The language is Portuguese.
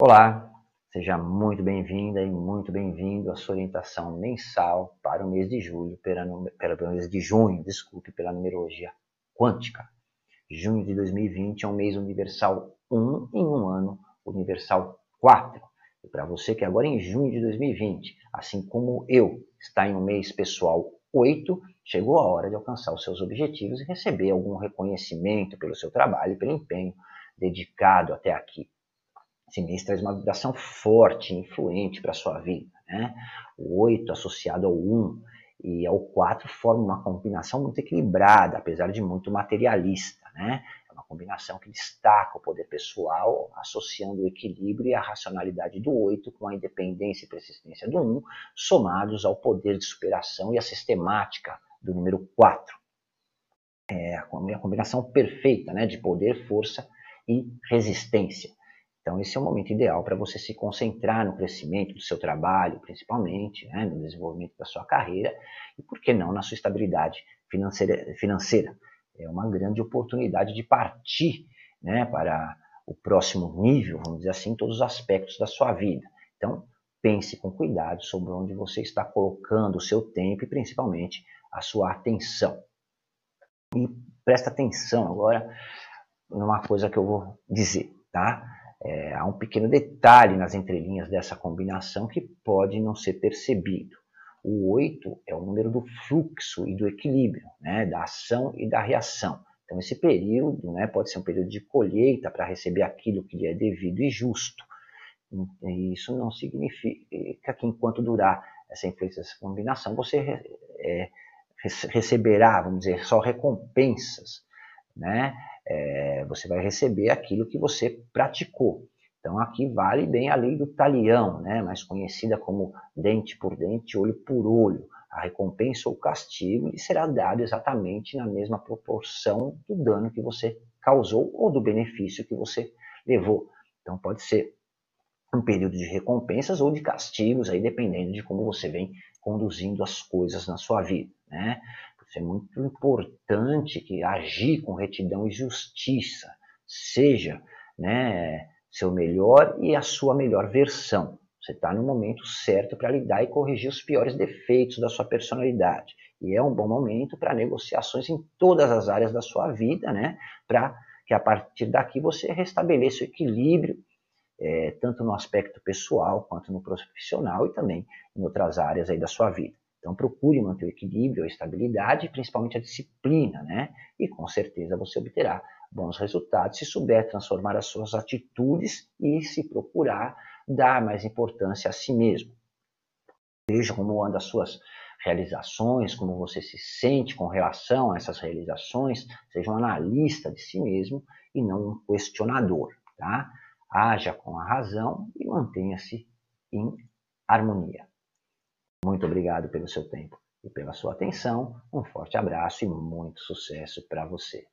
Olá, seja muito bem-vinda e muito bem-vindo à sua orientação mensal para o mês de julho, pela, pela mês de junho, desculpe, pela numerologia quântica. Junho de 2020 é um mês universal 1 em um ano universal 4. E para você que agora em junho de 2020, assim como eu, está em um mês pessoal 8, chegou a hora de alcançar os seus objetivos e receber algum reconhecimento pelo seu trabalho e pelo empenho dedicado até aqui. Mês traz uma vibração forte, influente para a sua vida. Né? O 8 associado ao 1 e ao 4 forma uma combinação muito equilibrada, apesar de muito materialista. Né? É uma combinação que destaca o poder pessoal, associando o equilíbrio e a racionalidade do 8 com a independência e persistência do 1, somados ao poder de superação e a sistemática do número 4. É a combinação perfeita né, de poder, força e resistência. Então, esse é o momento ideal para você se concentrar no crescimento do seu trabalho, principalmente, né, no desenvolvimento da sua carreira e, por que não, na sua estabilidade financeira. financeira. É uma grande oportunidade de partir né, para o próximo nível, vamos dizer assim, em todos os aspectos da sua vida. Então, pense com cuidado sobre onde você está colocando o seu tempo e, principalmente, a sua atenção. E presta atenção agora numa coisa que eu vou dizer, tá? É, há um pequeno detalhe nas entrelinhas dessa combinação que pode não ser percebido. O 8 é o número do fluxo e do equilíbrio, né, da ação e da reação. Então, esse período né, pode ser um período de colheita para receber aquilo que lhe é devido e justo. E isso não significa que, enquanto durar essa influência, essa combinação, você é, receberá, vamos dizer, só recompensas né? É, você vai receber aquilo que você praticou. Então aqui vale bem a lei do talião, né? mais conhecida como dente por dente, olho por olho. A recompensa ou castigo lhe será dado exatamente na mesma proporção do dano que você causou ou do benefício que você levou. Então pode ser um período de recompensas ou de castigos, aí dependendo de como você vem conduzindo as coisas na sua vida. Né? Isso é muito importante que agir com retidão e justiça seja né, seu melhor e a sua melhor versão. Você está no momento certo para lidar e corrigir os piores defeitos da sua personalidade. E é um bom momento para negociações em todas as áreas da sua vida, né? Para que a partir daqui você restabeleça o equilíbrio, é, tanto no aspecto pessoal quanto no profissional e também em outras áreas aí da sua vida. Então procure manter o equilíbrio, a estabilidade principalmente a disciplina, né? E com certeza você obterá bons resultados se souber transformar as suas atitudes e se procurar dar mais importância a si mesmo. Veja como andam as suas realizações, como você se sente com relação a essas realizações, seja um analista de si mesmo e não um questionador, tá? Haja com a razão e mantenha-se em harmonia. Muito obrigado pelo seu tempo e pela sua atenção. Um forte abraço e muito sucesso para você.